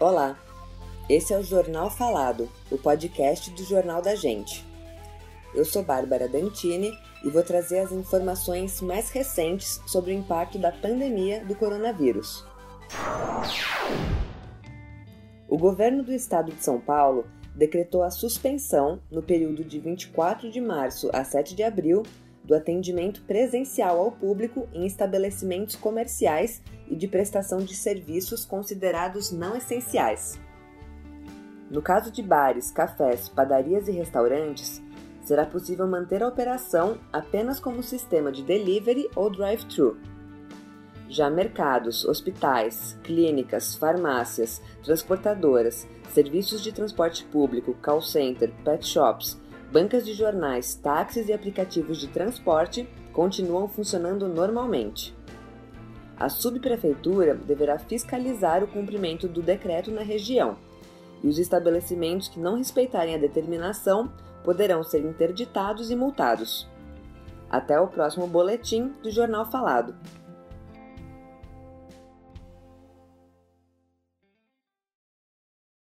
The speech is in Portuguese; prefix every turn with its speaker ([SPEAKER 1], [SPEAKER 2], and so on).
[SPEAKER 1] Olá, esse é o Jornal Falado, o podcast do Jornal da Gente. Eu sou Bárbara Dantini e vou trazer as informações mais recentes sobre o impacto da pandemia do coronavírus. O governo do estado de São Paulo decretou a suspensão, no período de 24 de março a 7 de abril, do atendimento presencial ao público em estabelecimentos comerciais e de prestação de serviços considerados não essenciais. No caso de bares, cafés, padarias e restaurantes, será possível manter a operação apenas como sistema de delivery ou drive-thru. Já mercados, hospitais, clínicas, farmácias, transportadoras, serviços de transporte público, call center, pet shops, bancas de jornais, táxis e aplicativos de transporte continuam funcionando normalmente. A subprefeitura deverá fiscalizar o cumprimento do decreto na região e os estabelecimentos que não respeitarem a determinação poderão ser interditados e multados. Até o próximo boletim do Jornal Falado.